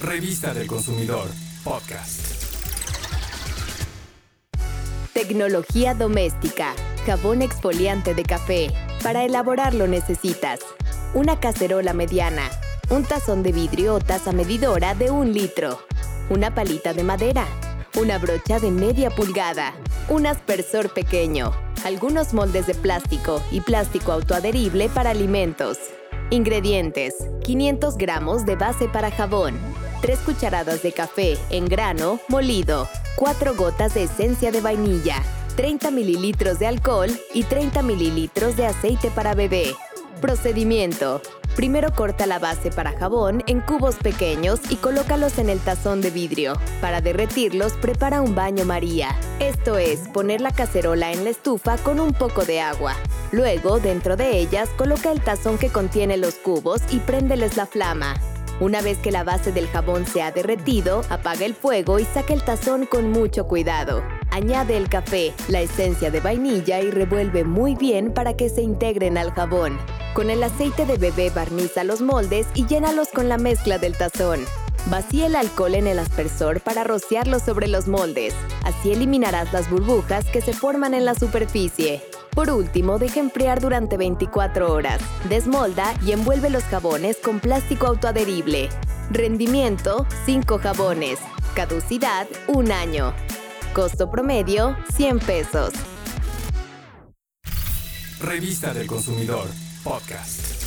Revista del Consumidor, podcast. Tecnología doméstica. Jabón exfoliante de café. Para elaborarlo necesitas una cacerola mediana, un tazón de vidrio o taza medidora de un litro, una palita de madera, una brocha de media pulgada, un aspersor pequeño, algunos moldes de plástico y plástico autoadherible para alimentos. Ingredientes: 500 gramos de base para jabón, 3 cucharadas de café en grano molido, 4 gotas de esencia de vainilla, 30 mililitros de alcohol y 30 mililitros de aceite para bebé. Procedimiento. Primero corta la base para jabón en cubos pequeños y colócalos en el tazón de vidrio. Para derretirlos, prepara un baño María. Esto es, poner la cacerola en la estufa con un poco de agua. Luego, dentro de ellas, coloca el tazón que contiene los cubos y préndeles la flama. Una vez que la base del jabón se ha derretido, apaga el fuego y saca el tazón con mucho cuidado. Añade el café, la esencia de vainilla y revuelve muy bien para que se integren al jabón. Con el aceite de bebé barniza los moldes y llénalos con la mezcla del tazón. Vacía el alcohol en el aspersor para rociarlo sobre los moldes. Así eliminarás las burbujas que se forman en la superficie. Por último, deja enfriar durante 24 horas. Desmolda y envuelve los jabones con plástico autoadherible. Rendimiento, 5 jabones. Caducidad, 1 año. Costo promedio, 100 pesos. Revista del Consumidor, podcast.